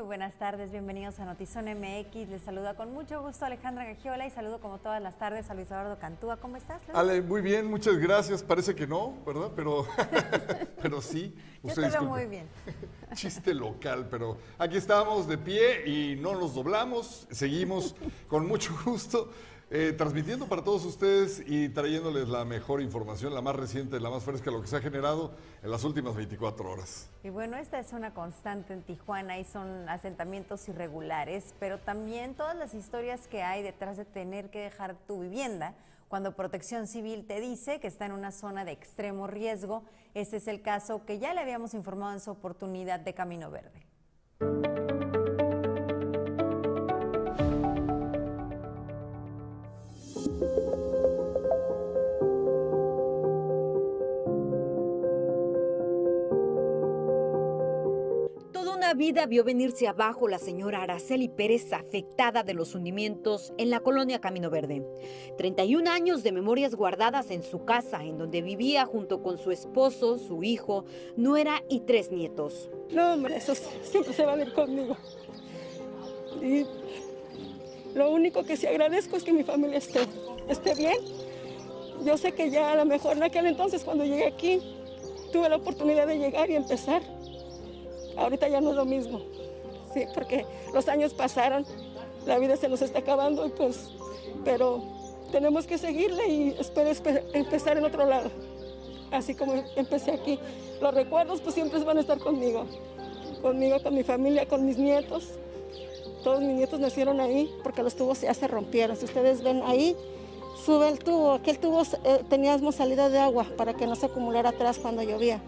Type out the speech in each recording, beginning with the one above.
Muy buenas tardes, bienvenidos a Notizón MX. Les saluda con mucho gusto Alejandra Gagiola y saludo como todas las tardes a Luis Eduardo Cantúa. ¿Cómo estás, Luis? Ale, muy bien, muchas gracias. Parece que no, ¿verdad? Pero, pero sí. Yo te veo muy bien. Chiste local, pero aquí estamos de pie y no nos doblamos. Seguimos con mucho gusto. Eh, transmitiendo para todos ustedes y trayéndoles la mejor información, la más reciente, la más fresca, lo que se ha generado en las últimas 24 horas. Y bueno, esta es una constante en Tijuana y son asentamientos irregulares, pero también todas las historias que hay detrás de tener que dejar tu vivienda cuando Protección Civil te dice que está en una zona de extremo riesgo. Este es el caso que ya le habíamos informado en su oportunidad de Camino Verde. Vida vio venirse abajo la señora Araceli Pérez afectada de los hundimientos en la colonia Camino Verde. 31 años de memorias guardadas en su casa, en donde vivía junto con su esposo, su hijo, nuera y tres nietos. No, hombre, eso siempre se va a ir conmigo. Y lo único que sí agradezco es que mi familia esté, esté bien. Yo sé que ya a lo mejor en aquel entonces cuando llegué aquí tuve la oportunidad de llegar y empezar Ahorita ya no es lo mismo, sí, porque los años pasaron, la vida se nos está acabando, y pues, pero tenemos que seguirle y espero empezar en otro lado, así como empecé aquí. Los recuerdos pues siempre van a estar conmigo, conmigo, con mi familia, con mis nietos. Todos mis nietos nacieron ahí porque los tubos ya se rompieron. Si ustedes ven ahí, sube el tubo. Aquel tubo eh, teníamos salida de agua para que no se acumulara atrás cuando llovía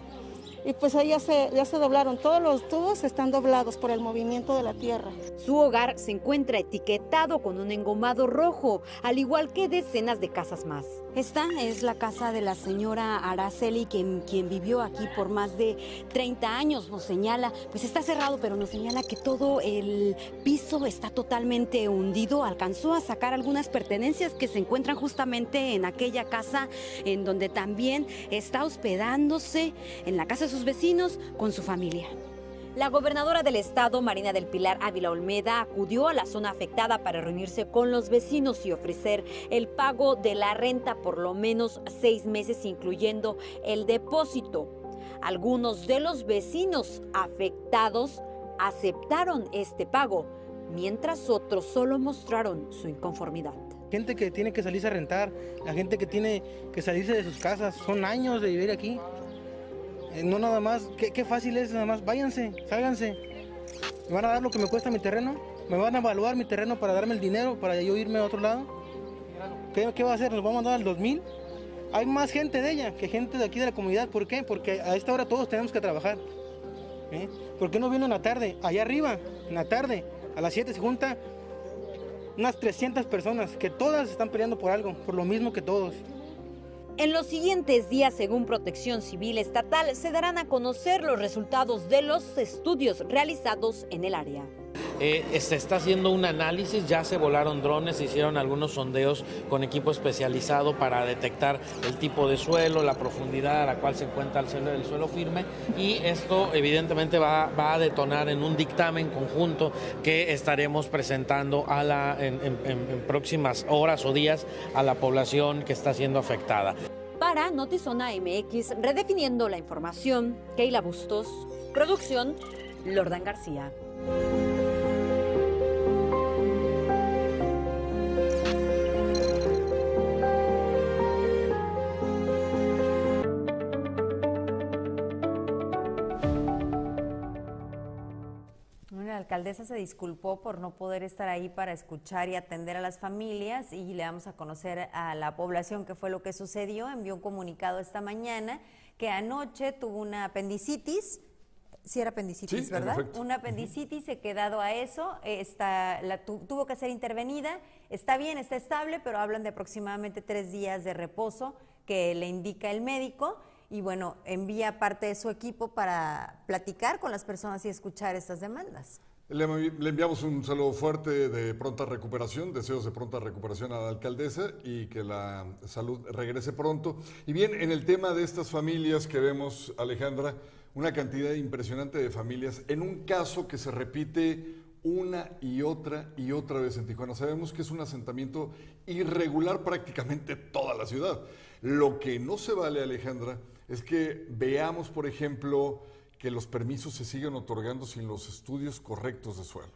y pues ahí ya se, ya se doblaron. Todos los tubos están doblados por el movimiento de la tierra. Su hogar se encuentra etiquetado con un engomado rojo, al igual que decenas de casas más. Esta es la casa de la señora Araceli, quien, quien vivió aquí por más de 30 años. Nos señala, pues está cerrado, pero nos señala que todo el piso está totalmente hundido. Alcanzó a sacar algunas pertenencias que se encuentran justamente en aquella casa, en donde también está hospedándose en la casa de sus vecinos con su familia. La gobernadora del estado, Marina del Pilar Ávila Olmeda, acudió a la zona afectada para reunirse con los vecinos y ofrecer el pago de la renta por lo menos seis meses, incluyendo el depósito. Algunos de los vecinos afectados aceptaron este pago, mientras otros solo mostraron su inconformidad gente que tiene que salirse a rentar, la gente que tiene que salirse de sus casas, son años de vivir aquí. Eh, no nada más, qué, fácil es, nada más, váyanse, sálganse. ¿Me van a dar lo que me cuesta mi terreno? ¿Me van a evaluar mi terreno para darme el dinero para yo irme a otro lado? ¿Qué, va a hacer? ¿Nos vamos a mandar al 2000? Hay más gente de ella que gente de aquí de la comunidad. ¿Por qué? Porque a esta hora todos tenemos que trabajar. ¿Por qué no viene en la tarde? Allá arriba, en la tarde, a las 7 se junta unas 300 personas que todas están peleando por algo, por lo mismo que todos. En los siguientes días, según Protección Civil Estatal, se darán a conocer los resultados de los estudios realizados en el área. Eh, se está haciendo un análisis, ya se volaron drones, se hicieron algunos sondeos con equipo especializado para detectar el tipo de suelo, la profundidad a la cual se encuentra el suelo, el suelo firme y esto evidentemente va, a detonar en un dictamen conjunto que estaremos presentando a en próximas horas o días a la población que está siendo afectada. Para Notizona MX, redefiniendo la información, Keila Bustos, producción, Lordan García. Alcaldesa se disculpó por no poder estar ahí para escuchar y atender a las familias y le damos a conocer a la población qué fue lo que sucedió. Envió un comunicado esta mañana que anoche tuvo una apendicitis, sí era apendicitis, ¿verdad? Una apendicitis, se quedado a eso, está, la tuvo que ser intervenida, está bien, está estable, pero hablan de aproximadamente tres días de reposo que le indica el médico y bueno, envía parte de su equipo para platicar con las personas y escuchar estas demandas. Le, enviamos un saludo fuerte de pronta recuperación, deseos de pronta recuperación a la alcaldesa y que la salud regrese pronto. Y bien, en el tema de estas familias que vemos, Alejandra, una cantidad impresionante de familias en un caso que se repite una y otra y otra vez en Tijuana. Sabemos que es un asentamiento irregular prácticamente toda la ciudad. Lo que no se vale, Alejandra, es que veamos, por ejemplo, que los permisos se siguen otorgando sin los estudios correctos de suelo.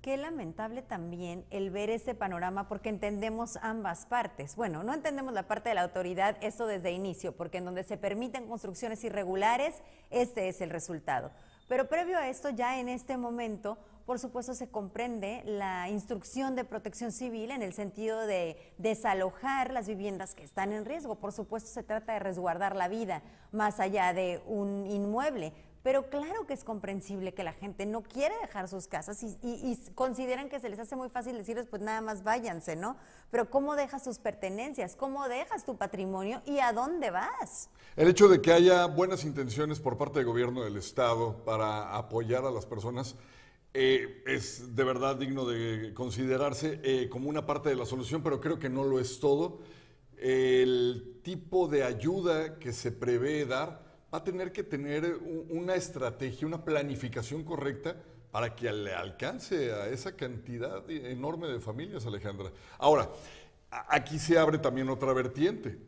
Qué lamentable también el ver este panorama porque entendemos ambas partes. Bueno, no entendemos la parte de la autoridad, esto desde inicio, porque en donde se permiten construcciones irregulares, este es el resultado. Pero previo a esto, ya en este momento, por supuesto, se comprende la instrucción de protección civil en el sentido de desalojar las viviendas que están en riesgo. Por supuesto, se trata de resguardar la vida más allá de un inmueble. Pero claro que es comprensible que la gente no quiere dejar sus casas y, consideran que se les hace muy fácil decirles, pues nada más váyanse, ¿no? Pero ¿cómo dejas tus pertenencias? ¿Cómo dejas tu patrimonio? ¿Y a dónde vas? El hecho de que haya buenas intenciones por parte del gobierno del Estado para apoyar a las personas eh, es de verdad digno de considerarse eh, como una parte de la solución, pero creo que no lo es todo. El tipo de ayuda que se prevé dar va a tener que tener una estrategia, una planificación correcta para que le alcance a esa cantidad enorme de familias, Alejandra. Ahora, aquí se abre también otra vertiente.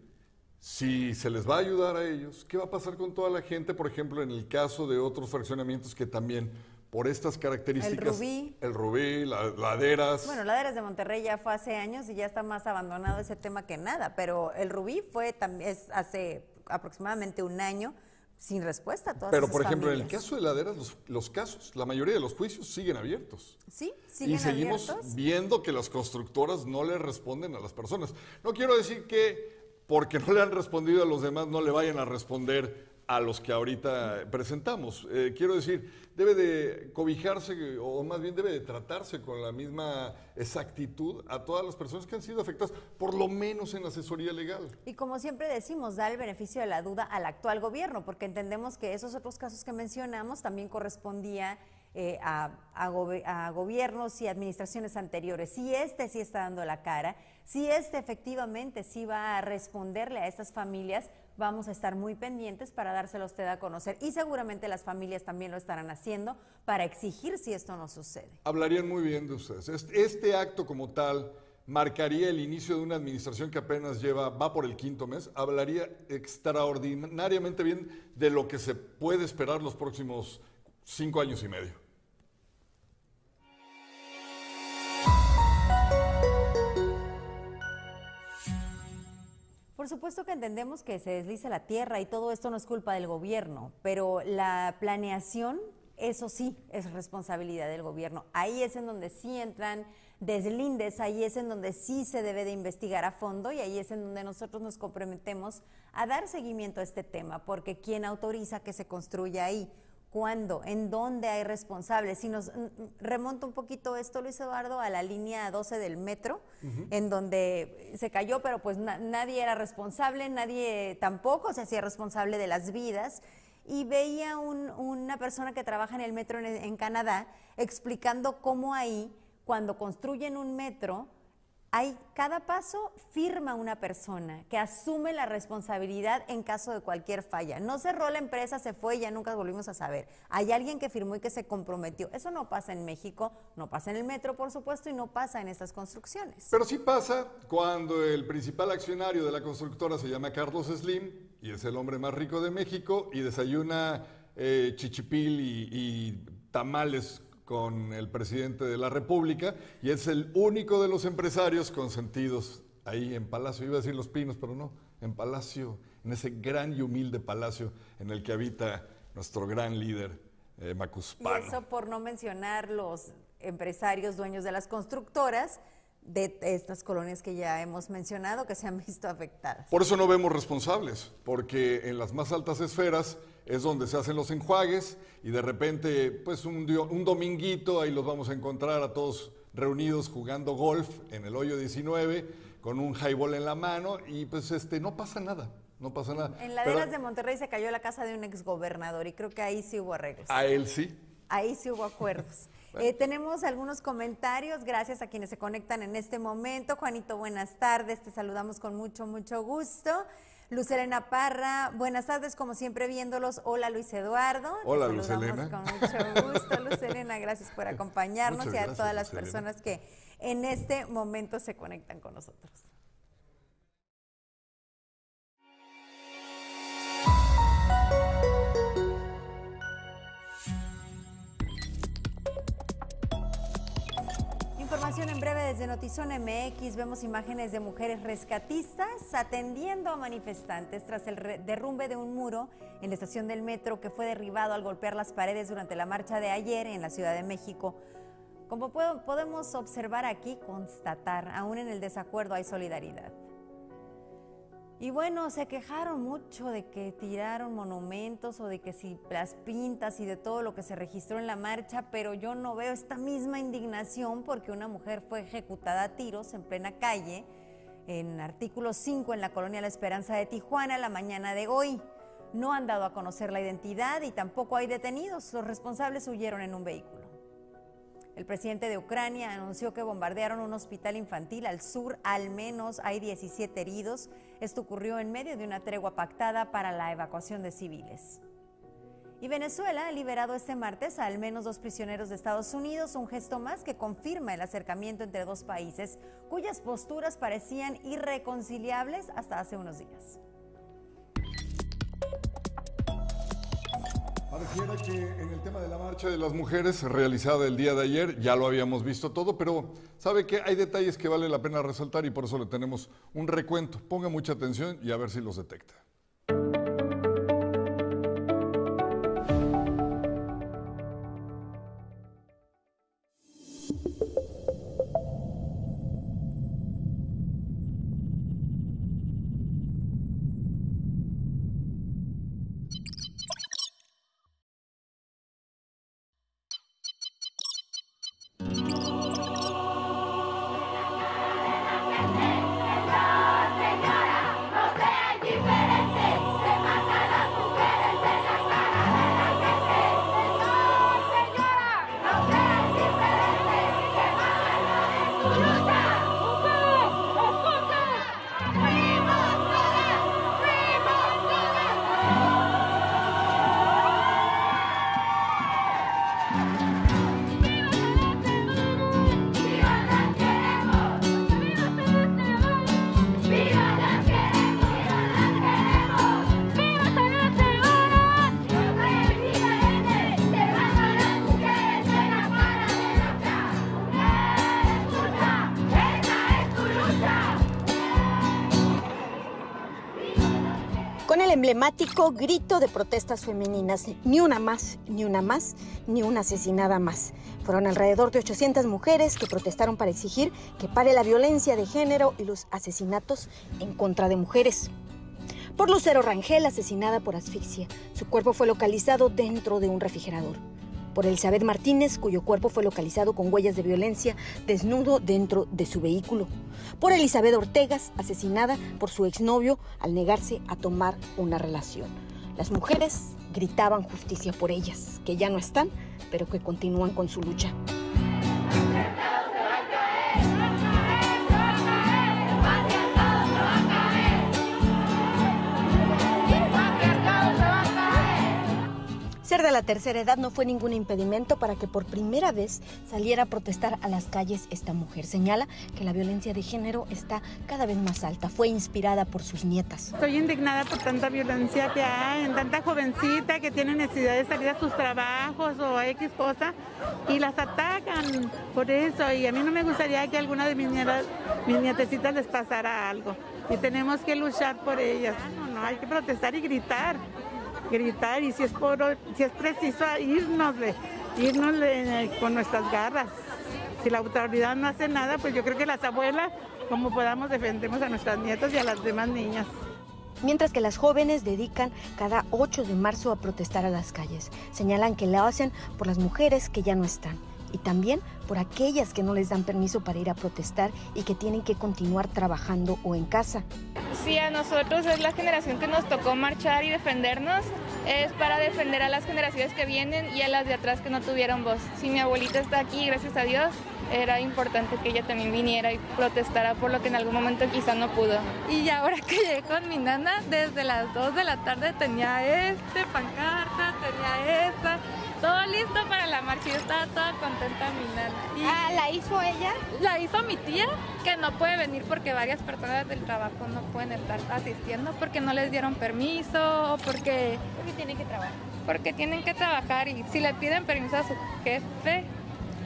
Si se les va a ayudar a ellos, ¿qué va a pasar con toda la gente, por ejemplo, en el caso de otros fraccionamientos que también por estas características. El rubí. El rubí, laderas. Bueno, laderas de Monterrey ya fue hace años y ya está más abandonado ese tema que nada, pero el rubí fue también hace aproximadamente un año sin respuesta a todas Pero, por ejemplo, en el caso de laderas, los, casos, la mayoría de los juicios siguen abiertos. Sí, siguen Y seguimos viendo que las constructoras no le responden a las personas. No quiero decir que porque no le han respondido a los demás no le vayan a responder a los que ahorita presentamos. Eh, quiero decir, debe de cobijarse, o más bien debe de tratarse con la misma exactitud a todas las personas que han sido afectadas, por lo menos en asesoría legal. Y como siempre decimos, da el beneficio de la duda al actual gobierno, porque entendemos que esos otros casos que mencionamos también correspondía eh, a, a, gobiernos y administraciones anteriores. Si este sí está dando la cara, si este efectivamente sí va a responderle a estas familias, vamos a estar muy pendientes para dárselo a usted a conocer y seguramente las familias también lo estarán haciendo para exigir si esto no sucede. Hablarían muy bien de ustedes. Este, acto como tal marcaría el inicio de una administración que apenas lleva, va por el quinto mes, hablaría extraordinariamente bien de lo que se puede esperar los próximos cinco años y medio. Por supuesto que entendemos que se desliza la tierra y todo esto no es culpa del gobierno, pero la planeación, eso sí, es responsabilidad del gobierno. Ahí es en donde sí entran deslindes, ahí es en donde sí se debe de investigar a fondo y ahí es en donde nosotros nos comprometemos a dar seguimiento a este tema, porque ¿quién autoriza que se construya ahí? ¿Cuándo? ¿En dónde hay responsables? Si nos mm, mm, remonta un poquito esto, Luis Eduardo, a la línea 12 del metro, en donde se cayó, pero pues nadie era responsable, nadie tampoco se hacía responsable de las vidas. Y veía una persona que trabaja en el metro en Canadá explicando cómo ahí, cuando construyen un metro, hay cada paso firma una persona que asume la responsabilidad en caso de cualquier falla. No cerró la empresa, se fue y ya nunca volvimos a saber. Hay alguien que firmó y que se comprometió. Eso no pasa en México, no pasa en el metro, por supuesto, y no pasa en estas construcciones. Pero sí pasa cuando el principal accionario de la constructora se llama Carlos Slim y es el hombre más rico de México y desayuna eh, chichipil y, y tamales con el presidente de la República y es el único de los empresarios consentidos ahí en Palacio. Iba a decir Los Pinos, pero no, en Palacio, en ese gran y humilde palacio en el que habita nuestro gran líder, eh, Macuspano. Y eso por no mencionar los empresarios dueños de las constructoras de estas colonias que ya hemos mencionado que se han visto afectadas. Por eso no vemos responsables, porque en las más altas esferas es donde se hacen los enjuagues y de repente, pues un, un dominguito, ahí los vamos a encontrar a todos reunidos jugando golf en el hoyo 19 con un highball en la mano y pues este no pasa nada. No pasa nada. En laderas de Monterrey se cayó la casa de un exgobernador y creo que ahí sí hubo arreglos. A él sí. Ahí sí hubo acuerdos. Eh, tenemos algunos comentarios, gracias a quienes se conectan en este momento. Juanito, buenas tardes, te saludamos con mucho, mucho gusto. Luz Elena Parra, buenas tardes, como siempre viéndolos. Hola Luis Eduardo. Hola Luz Elena. Con mucho gusto, Luz Elena, gracias por acompañarnos y a todas las personas que en este momento se conectan con nosotros. En breve desde Notizón MX. Vemos imágenes de mujeres rescatistas atendiendo a manifestantes tras el derrumbe de un muro en la estación del metro que fue derribado al golpear las paredes durante la marcha de ayer en la Ciudad de México. Como podemos observar aquí, constatar, aún en el desacuerdo hay solidaridad. Y bueno, se quejaron mucho de que tiraron monumentos o de que si las pintas y de todo lo que se registró en la marcha, pero yo no veo esta misma indignación porque una mujer fue ejecutada a tiros en plena calle en artículo 5 en la colonia La Esperanza de Tijuana la mañana de hoy. No han dado a conocer la identidad y tampoco hay detenidos. Los responsables huyeron en un vehículo. El presidente de Ucrania anunció que bombardearon un hospital infantil al sur, al menos hay 17 heridos. Esto ocurrió en medio de una tregua pactada para la evacuación de civiles. Y Venezuela ha liberado este martes a al menos dos prisioneros de Estados Unidos, un gesto más que confirma el acercamiento entre dos países cuyas posturas parecían irreconciliables hasta hace unos días. Pareciera que en el tema de la marcha de las mujeres realizada el día de ayer ya lo habíamos visto todo, pero sabe que hay detalles que vale la pena resaltar y por eso le tenemos un recuento. Ponga mucha atención y a ver si los detecta. Grito de protestas femeninas. Ni una más, ni una más, ni una asesinada más. Fueron alrededor de 800 mujeres que protestaron para exigir que pare la violencia de género y los asesinatos en contra de mujeres. Por Lucero Rangel, asesinada por asfixia. Su cuerpo fue localizado dentro de un refrigerador por Elizabeth Martínez, cuyo cuerpo fue localizado con huellas de violencia desnudo dentro de su vehículo. Por Elizabeth Ortegas, asesinada por su exnovio al negarse a tomar una relación. Las mujeres gritaban justicia por ellas, que ya no están, pero que continúan con su lucha. Ser de la tercera edad no fue ningún impedimento para que por primera vez saliera a protestar a las calles esta mujer. Señala que la violencia de género está cada vez más alta. Fue inspirada por sus nietas. Estoy indignada por tanta violencia que hay en tanta jovencita que tiene necesidad de salir a sus trabajos o X cosa y las atacan por eso. Y a mí no me gustaría que alguna de mis, nietas, mis nietecitas les pasara algo. Y tenemos que luchar por ellas. No, no, hay que protestar y gritar gritar y si es, por, si es preciso irnos irnos con nuestras garras. Si la autoridad no hace nada, pues yo creo que las abuelas, como podamos, defendemos a nuestras nietas y a las demás niñas. Mientras que las jóvenes dedican cada 8 de marzo a protestar a las calles. Señalan que lo hacen por las mujeres que ya no están y también por aquellas que no les dan permiso para ir a protestar y que tienen que continuar trabajando o en casa. si a nosotros es la generación que nos tocó marchar y defendernos, es para defender a las generaciones que vienen y a las de atrás que no tuvieron voz. Si mi abuelita está aquí, gracias a Dios, era importante que ella también viniera y protestara por lo que en algún momento quizá no pudo. Y ahora que llegué con mi nana, desde las 2 de la tarde tenía este, pancarta, tenía esta, todo listo para la marcha. Yo estaba toda contenta mi nana. ah, ¿la hizo ella? La hizo mi tía, que no puede venir porque varias personas del trabajo no pueden estar asistiendo porque no les dieron permiso o porque... Porque tienen que trabajar. Porque tienen que trabajar y si le piden permiso a su jefe,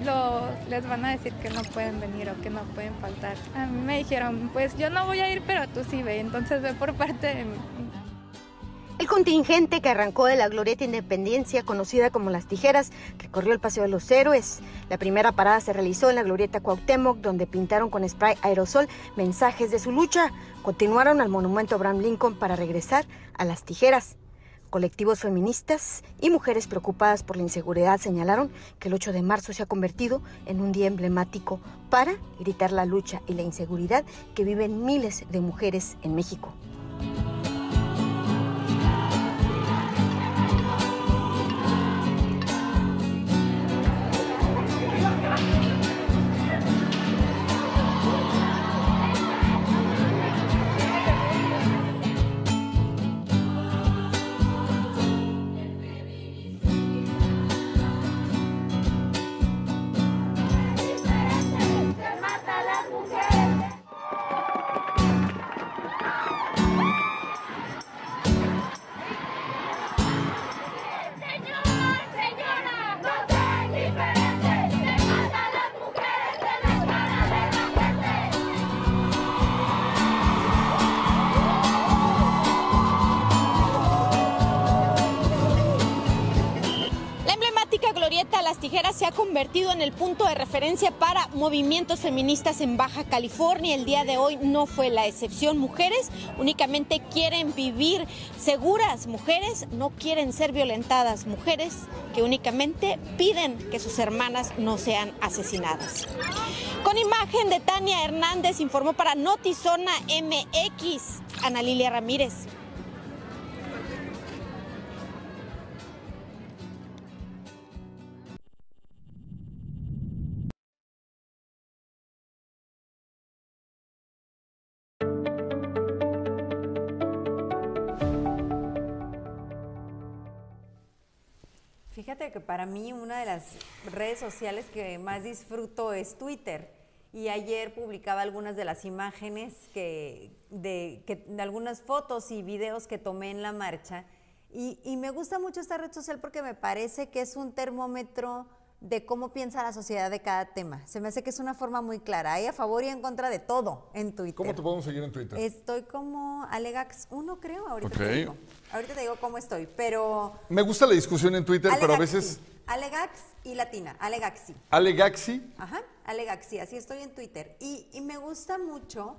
lo, les van a decir que no pueden venir o que no pueden faltar. A mí me dijeron, pues yo no voy a ir, pero tú sí ve, entonces ve por parte de mí. El contingente que arrancó de la Glorieta Independencia, conocida como Las Tijeras, recorrió el Paseo de los Héroes. La primera parada se realizó en la Glorieta Cuauhtémoc, donde pintaron con spray aerosol mensajes de su lucha. Continuaron al monumento Abraham Lincoln para regresar a Las Tijeras. Colectivos feministas y mujeres preocupadas por la inseguridad señalaron que el 8 de marzo se ha convertido en un día emblemático para gritar la lucha y la inseguridad que viven miles de mujeres en México. Se ha convertido en el punto de referencia para movimientos feministas en Baja California. El día de hoy no fue la excepción. Mujeres únicamente quieren vivir seguras. Mujeres no quieren ser violentadas. Mujeres que únicamente piden que sus hermanas no sean asesinadas. Con imagen de Tania Hernández informó para Notizona MX Ana Lilia Ramírez. Para mí una de las redes sociales que más disfruto es Twitter. Y ayer publicaba algunas de las imágenes que, de, que, de algunas fotos y videos que tomé en la marcha. Y, y me gusta mucho esta red social porque me parece que es un termómetro de cómo piensa la sociedad de cada tema. Se me hace que es una forma muy clara. Hay a favor y en contra de todo en Twitter. ¿Cómo te podemos seguir en Twitter? Estoy como Alegax1, creo. Ahorita te digo. Ahorita te digo cómo estoy, pero... Me gusta la discusión en Twitter, pero a veces... Alegax y latina, Alegaxi. Alegaxi. Ajá, Alegaxi, así estoy en Twitter. Y, y me gusta mucho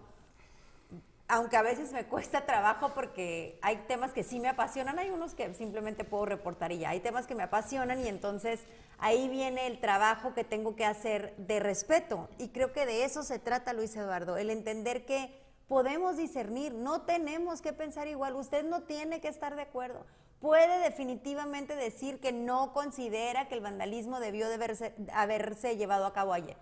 aunque a veces me cuesta trabajo porque hay temas que sí me apasionan, hay unos que simplemente puedo reportar y ya, hay temas que me apasionan y entonces ahí viene el trabajo que tengo que hacer de respeto. Y creo que de eso se trata, Luis Eduardo, el entender que podemos discernir, no tenemos que pensar igual, usted no tiene que estar de acuerdo. Puede definitivamente decir que no considera que el vandalismo debió de haberse, haberse llevado a cabo ayer,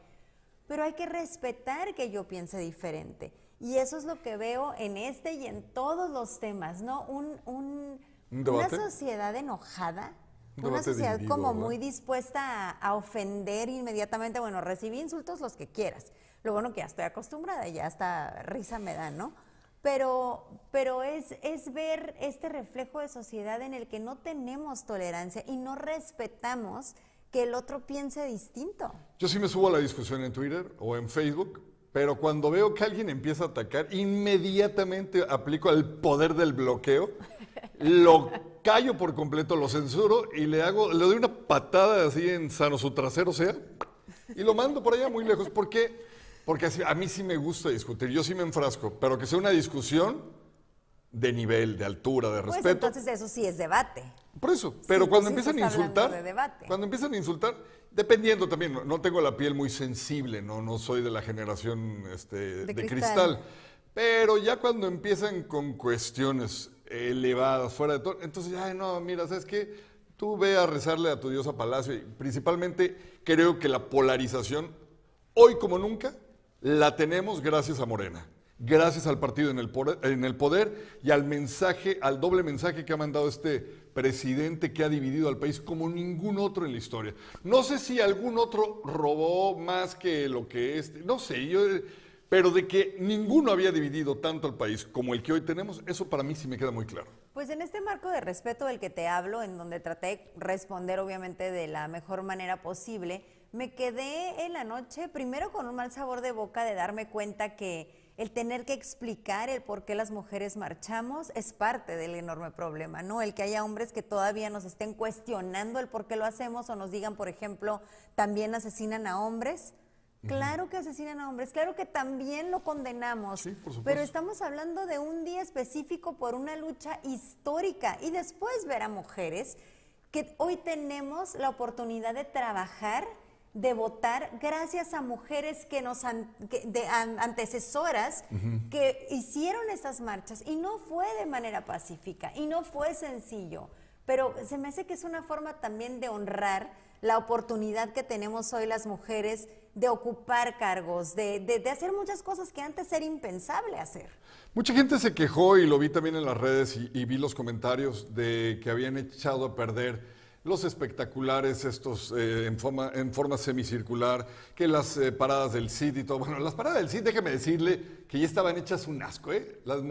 pero hay que respetar que yo piense diferente. Y eso es lo que veo en este y en todos los temas, ¿no? Un, una sociedad enojada, una sociedad como muy dispuesta a, ofender inmediatamente, bueno, recibí insultos los que quieras. Lo bueno que ya estoy acostumbrada, ya hasta risa me da, ¿no? Pero, pero es, es ver este reflejo de sociedad en el que no tenemos tolerancia y no respetamos que el otro piense distinto. Yo sí me subo a la discusión en Twitter o en Facebook pero cuando veo que alguien empieza a atacar, inmediatamente aplico el poder del bloqueo, lo callo por completo, lo censuro y le hago, le doy una patada así en sano su trasero sea y lo mando por allá muy lejos. ¿Por qué? Porque a mí sí me gusta discutir, yo sí me enfrasco, pero que sea una discusión de nivel, de altura, de pues respeto. entonces eso sí es debate. Por eso, pero cuando empiezan a insultar, cuando empiezan a insultar, Dependiendo también, no, tengo la piel muy sensible, no, no soy de la generación este, de, cristal. Pero ya cuando empiezan con cuestiones elevadas, fuera de todo, entonces, ay, no, mira, ¿sabes qué? Tú ve a rezarle a tu Dios a Palacio y principalmente creo que la polarización, hoy como nunca, la tenemos gracias a Morena, gracias al partido en el, poder, y al mensaje, al doble mensaje que ha mandado este presidente que ha dividido al país como ningún otro en la historia. No sé si algún otro robó más que lo que este, no sé, yo, pero de que ninguno había dividido tanto al país como el que hoy tenemos, eso para mí sí me queda muy claro. Pues en este marco de respeto del que te hablo, en donde traté de responder obviamente de la mejor manera posible, me quedé en la noche primero con un mal sabor de boca de darme cuenta que el tener que explicar el por qué las mujeres marchamos es parte del enorme problema, ¿no? El que haya hombres que todavía nos estén cuestionando el por qué lo hacemos o nos digan, por ejemplo, también asesinan a hombres. Claro que asesinan a hombres, claro que también lo condenamos, pero estamos hablando de un día específico por una lucha histórica y después ver a mujeres que hoy tenemos la oportunidad de trabajar de votar gracias a mujeres que nos de, antecesoras que hicieron estas marchas y no fue de manera pacífica y no fue sencillo, pero se me hace que es una forma también de honrar la oportunidad que tenemos hoy las mujeres de ocupar cargos, de, de hacer muchas cosas que antes era impensable hacer. Mucha gente se quejó y lo vi también en las redes y, y vi los comentarios de que habían echado a perder los espectaculares estos eh, en, forma, en forma semicircular, que las eh, paradas del CID y todo. Bueno, las paradas del CID, déjeme decirle que ya estaban hechas un asco, ¿eh? Las,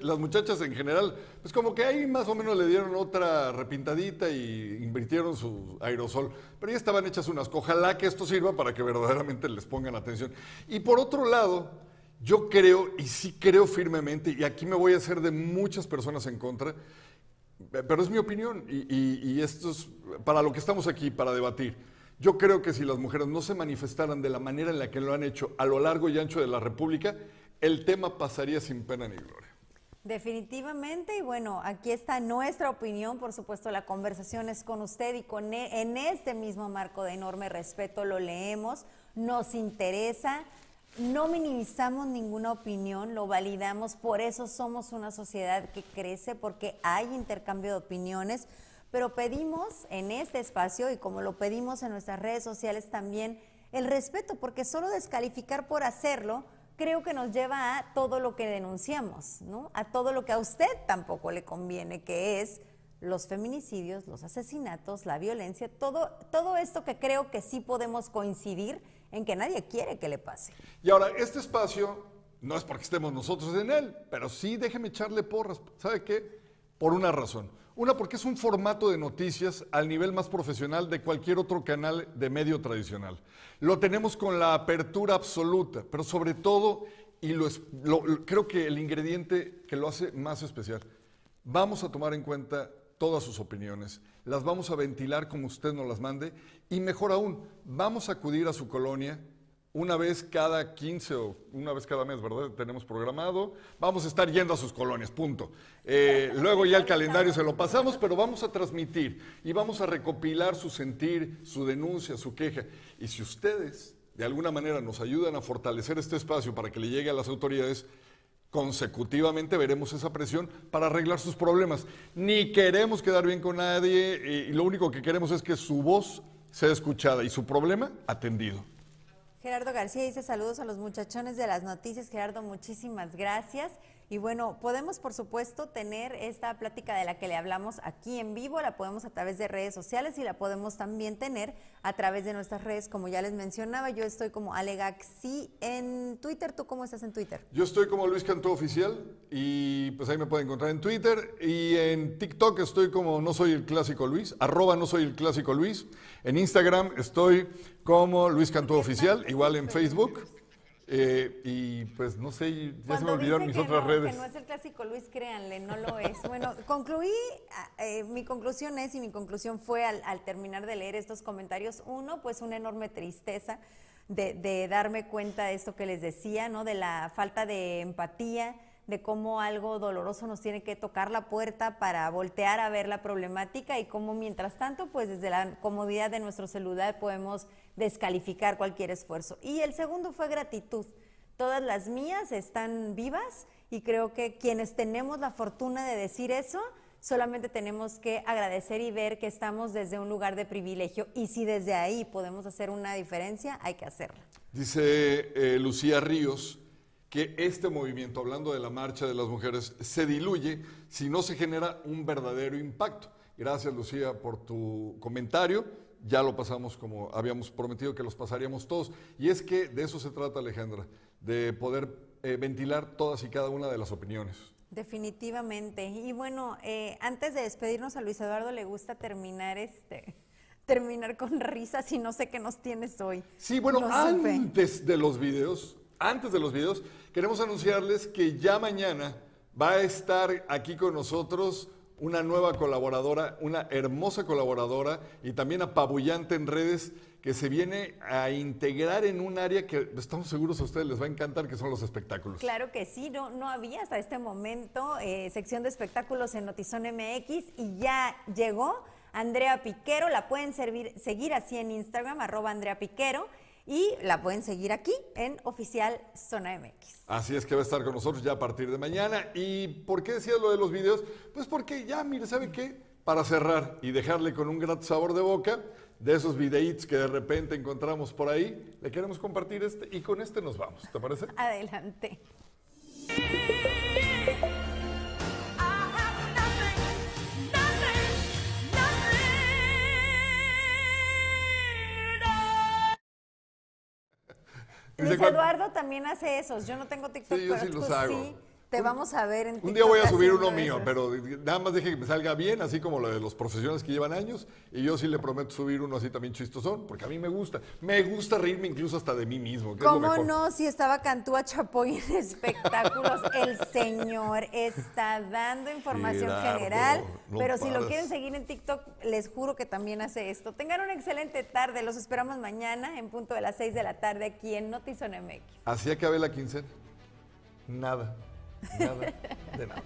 las muchachas en general, pues como que ahí más o menos le dieron otra repintadita y invirtieron su aerosol, pero ya estaban hechas un asco. Ojalá que esto sirva para que verdaderamente les pongan atención. Y por otro lado, yo creo, y sí creo firmemente, y aquí me voy a hacer de muchas personas en contra, pero es mi opinión y, esto es para lo que estamos aquí, para debatir. Yo creo que si las mujeres no se manifestaran de la manera en la que lo han hecho a lo largo y ancho de la República, el tema pasaría sin pena ni gloria. Definitivamente, y bueno, aquí está nuestra opinión, por supuesto la conversación es con usted y con e, en este mismo marco de enorme respeto lo leemos, nos interesa, no minimizamos ninguna opinión, lo validamos, por eso somos una sociedad que crece, porque hay intercambio de opiniones, pero pedimos en este espacio y como lo pedimos en nuestras redes sociales también, el respeto, porque solo descalificar por hacerlo creo que nos lleva a todo lo que denunciamos, ¿no? A todo lo que a usted tampoco le conviene, que es los feminicidios, los asesinatos, la violencia, todo, todo esto que creo que sí podemos coincidir en que nadie quiere que le pase. Y ahora, este espacio no es porque estemos nosotros en él, pero sí déjeme echarle porras. ¿Sabe qué? Por una razón. Una, porque es un formato de noticias al nivel más profesional de cualquier otro canal de medio tradicional. Lo tenemos con la apertura absoluta, pero sobre todo, y lo, creo que el ingrediente que lo hace más especial, vamos a tomar en cuenta todas sus opiniones, las vamos a ventilar como usted nos las mande y mejor aún, vamos a acudir a su colonia una vez cada 15 o una vez cada mes, ¿verdad? Tenemos programado. Vamos a estar yendo a sus colonias, punto. Eh, luego ya el calendario se lo pasamos, pero vamos a transmitir y vamos a recopilar su sentir, su denuncia, su queja. Y si ustedes de alguna manera nos ayudan a fortalecer este espacio para que le llegue a las autoridades, consecutivamente veremos esa presión para arreglar sus problemas. Ni queremos quedar bien con nadie y lo único que queremos es que su voz sea escuchada y su problema atendido. Gerardo García dice saludos a los muchachones de las noticias. Gerardo, muchísimas gracias. Y bueno, podemos por supuesto tener esta plática de la que le hablamos aquí en vivo, la podemos a través de redes sociales y la podemos también tener a través de nuestras redes, como ya les mencionaba. Yo estoy como Alegaxi en Twitter. ¿Tú cómo estás en Twitter? Yo estoy como Luis Cantó Oficial y pues ahí me pueden encontrar en Twitter y en TikTok estoy como No Soy el Clásico Luis, arroba No Soy el Clásico Luis. En Instagram estoy como Luis Cantó Oficial, igual en Facebook. Eh, y pues no sé, ya se me olvidaron mis otras redes. Que no es el clásico Luis, créanle, no lo es. Bueno, concluí, ah, eh, mi conclusión es, y mi conclusión fue al, terminar de leer estos comentarios, uno, pues una enorme tristeza de, de darme cuenta de esto que les decía, ¿no? De la falta de empatía, de cómo algo doloroso nos tiene que tocar la puerta para voltear a ver la problemática y cómo mientras tanto, pues desde la comodidad de nuestro celular podemos descalificar cualquier esfuerzo. Y el segundo fue gratitud. Todas las mías están vivas y creo que quienes tenemos la fortuna de decir eso, solamente tenemos que agradecer y ver que estamos desde un lugar de privilegio y si desde ahí podemos hacer una diferencia, hay que hacerla. Dice eh, Lucía Ríos que este movimiento, hablando de la marcha de las mujeres, se diluye si no se genera un verdadero impacto. Gracias Lucía por tu comentario. Ya lo pasamos como habíamos prometido que los pasaríamos todos. Y es que de eso se trata Alejandra, de poder eh, ventilar todas y cada una de las opiniones. Definitivamente. Y bueno, eh, antes de despedirnos a Luis Eduardo le gusta terminar este terminar con risas y no sé qué nos tienes hoy. Sí, bueno, antes de los videos, antes de los videos, queremos anunciarles que ya mañana va a estar aquí con nosotros una nueva colaboradora, una hermosa colaboradora y también apabullante en redes que se viene a integrar en un área que estamos seguros a ustedes les va a encantar, que son los espectáculos. Claro que sí, no, no había hasta este momento eh, sección de espectáculos en Notizón MX y ya llegó Andrea Piquero, la pueden seguir así en Instagram, arroba Andrea Piquero y la pueden seguir aquí en Oficial Zona MX. Así es que va a estar con nosotros ya a partir de mañana. ¿Y por qué decía lo de los videos? Pues porque ya, mire, ¿sabe qué? Para cerrar y dejarle con un gran sabor de boca de esos videitos que de repente encontramos por ahí, le queremos compartir este y con este nos vamos. ¿Te parece? Adelante. Luis Eduardo también hace esos. Yo no tengo TikTok, sí, yo sí los hago. Te vamos a ver en Un día voy a subir uno mío, pero nada más deje que me salga bien, así como lo de los profesionales que llevan años. Y yo sí le prometo subir uno así también chistosón, porque a mí me gusta. Me gusta reírme incluso hasta de mí mismo. ¿Cómo no? Si estaba Cantúa Chapoy en espectáculos, el señor está dando información general. pero si lo quieren seguir en TikTok, les juro que también hace esto. Tengan una excelente tarde. Los esperamos mañana en punto de las 6 de la tarde aquí en Notizón MX. ¿Así acabé la quincena? Nada. Nada de nada.